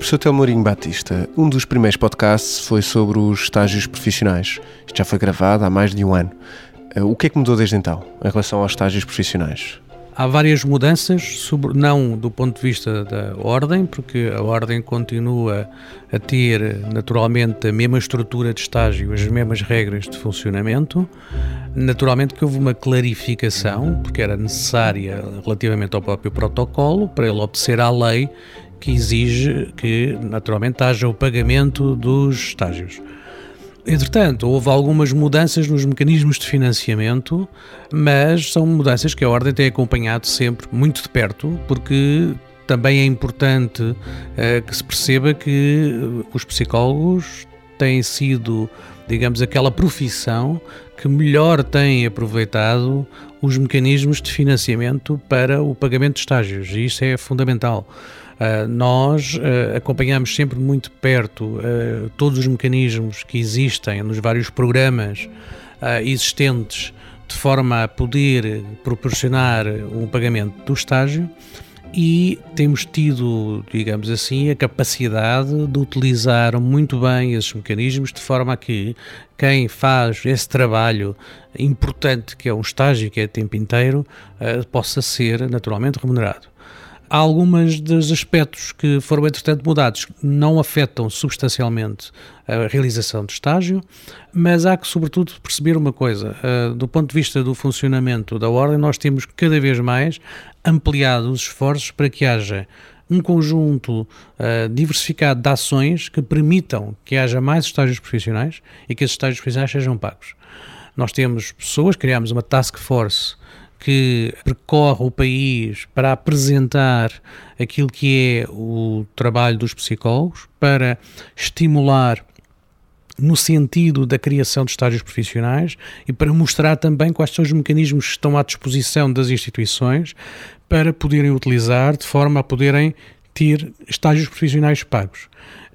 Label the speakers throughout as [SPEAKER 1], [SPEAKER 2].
[SPEAKER 1] Professor Telmorinho Batista, um dos primeiros podcasts foi sobre os estágios profissionais. Isto já foi gravado há mais de um ano. Eh, o que é que mudou desde então em relação aos estágios profissionais?
[SPEAKER 2] Há várias mudanças, sobre, não do ponto de vista da ordem, porque a ordem continua a ter naturalmente a mesma estrutura de estágio, as mesmas regras de funcionamento. Naturalmente que houve uma clarificação, porque era necessária relativamente ao próprio protocolo, para ele obedecer à lei que exige que, naturalmente, haja o pagamento dos estágios. Entretanto, houve algumas mudanças nos mecanismos de financiamento, mas são mudanças que a Ordem tem acompanhado sempre muito de perto, porque também é importante uh, que se perceba que os psicólogos têm sido, digamos, aquela profissão que melhor tem aproveitado os mecanismos de financiamento para o pagamento de estágios, e isso é fundamental. Uh, nós uh, acompanhamos sempre muito perto uh, todos os mecanismos que existem nos vários programas existentes de forma a poder proporcionar um pagamento do estágio e temos tido, digamos assim, a capacidade de utilizar muito bem esses mecanismos de forma a que quem faz esse trabalho importante que é um estágio que é tempo inteiro possa ser naturalmente remunerado. Algumas dos aspectos que foram, entretanto, mudados, não afetam substancialmente a realização do estágio, mas há que, sobretudo, perceber uma coisa. Uh, do ponto de vista do funcionamento da ordem, nós temos cada vez mais ampliado os esforços para que haja um conjunto uh, diversificado de ações que permitam que haja mais estágios profissionais e que esses estágios profissionais sejam pagos. Nós temos pessoas, criámos uma task force que percorre o país para apresentar aquilo que é o trabalho dos psicólogos, para estimular no sentido da criação de estágios profissionais e para mostrar também quais são os mecanismos que estão à disposição das instituições para poderem utilizar de forma a poderem ter estágios profissionais pagos.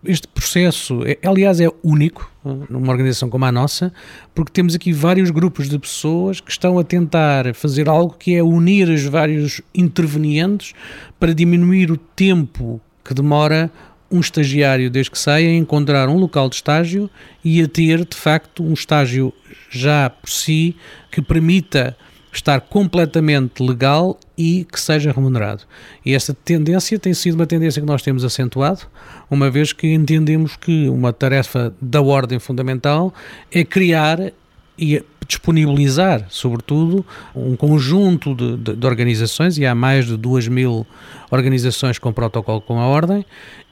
[SPEAKER 2] Este processo, é, aliás, é único numa organização como a nossa, porque temos aqui vários grupos de pessoas que estão a tentar fazer algo que é unir os vários intervenientes para diminuir o tempo que demora um estagiário, desde que saia, a encontrar um local de estágio e a ter, de facto, um estágio já por si que permita estar completamente legal e que seja remunerado. E essa tendência tem sido uma tendência que nós temos acentuado, uma vez que entendemos que uma tarefa da ordem fundamental é criar e disponibilizar, sobretudo, um conjunto de, de, de, organizações, e há mais de 2 mil organizações com protocolo com a ordem,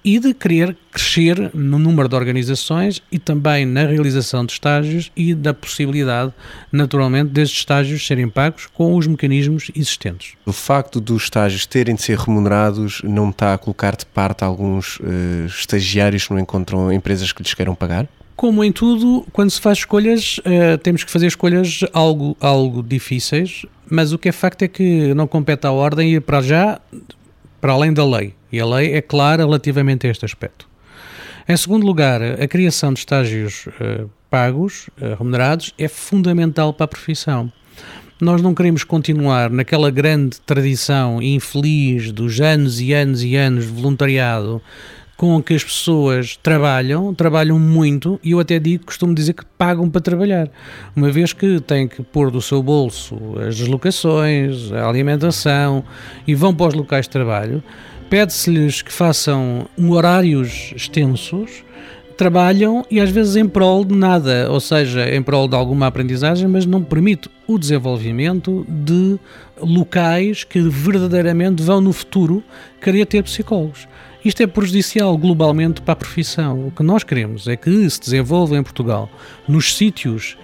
[SPEAKER 2] e de querer crescer no número de organizações e também na realização de estágios e da possibilidade, naturalmente, desses estágios serem pagos com os mecanismos existentes.
[SPEAKER 1] O facto dos estágios terem de ser remunerados não está a colocar de parte alguns uh, estagiários que não encontram empresas que lhes queiram pagar?
[SPEAKER 2] Como em tudo, quando se faz escolhas, uh, temos que fazer escolhas algo, algo difíceis, mas o que é facto é que não compete à ordem ir para já para além da lei. E a lei é clara relativamente a este aspecto. Em segundo lugar, a criação de estágios uh, pagos, uh, remunerados, é fundamental para a profissão. Nós não queremos continuar naquela grande tradição infeliz dos anos e anos e anos de voluntariado com que as pessoas trabalham, trabalham muito e eu até digo, costumo dizer que pagam para trabalhar, uma vez que têm que pôr do seu bolso as deslocações, a alimentação e vão para os locais de trabalho, pede-se-lhes que façam horários extensos, trabalham e às vezes em prol de nada, ou seja, em prol de alguma aprendizagem, mas não permite o desenvolvimento de locais que verdadeiramente vão no futuro querer ter psicólogos. Isto é prejudicial globalmente para a profissão. O que nós queremos é que se desenvolva em Portugal, nos sítios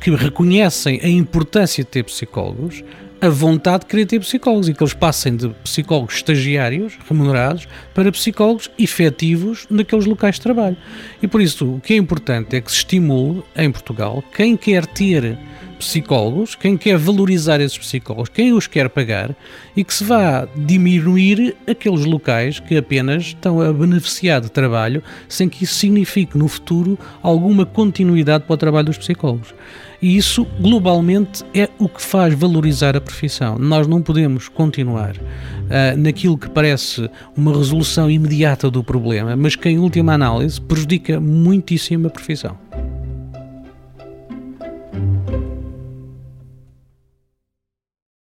[SPEAKER 2] que reconhecem a importância de ter psicólogos, a vontade de querer ter psicólogos e que eles passem de psicólogos estagiários, remunerados, para psicólogos efetivos naqueles locais de trabalho. E por isso, o que é importante é que se estimule em Portugal quem quer ter psicólogos, quem quer valorizar esses psicólogos, quem os quer pagar e que se vá diminuir aqueles locais que apenas estão a beneficiar de trabalho sem que isso signifique no futuro alguma continuidade para o trabalho dos psicólogos. E isso, globalmente, é o que faz valorizar a profissão. Nós não podemos continuar uh, naquilo que parece uma resolução imediata do problema, mas que, em última análise, prejudica muitíssimo a profissão.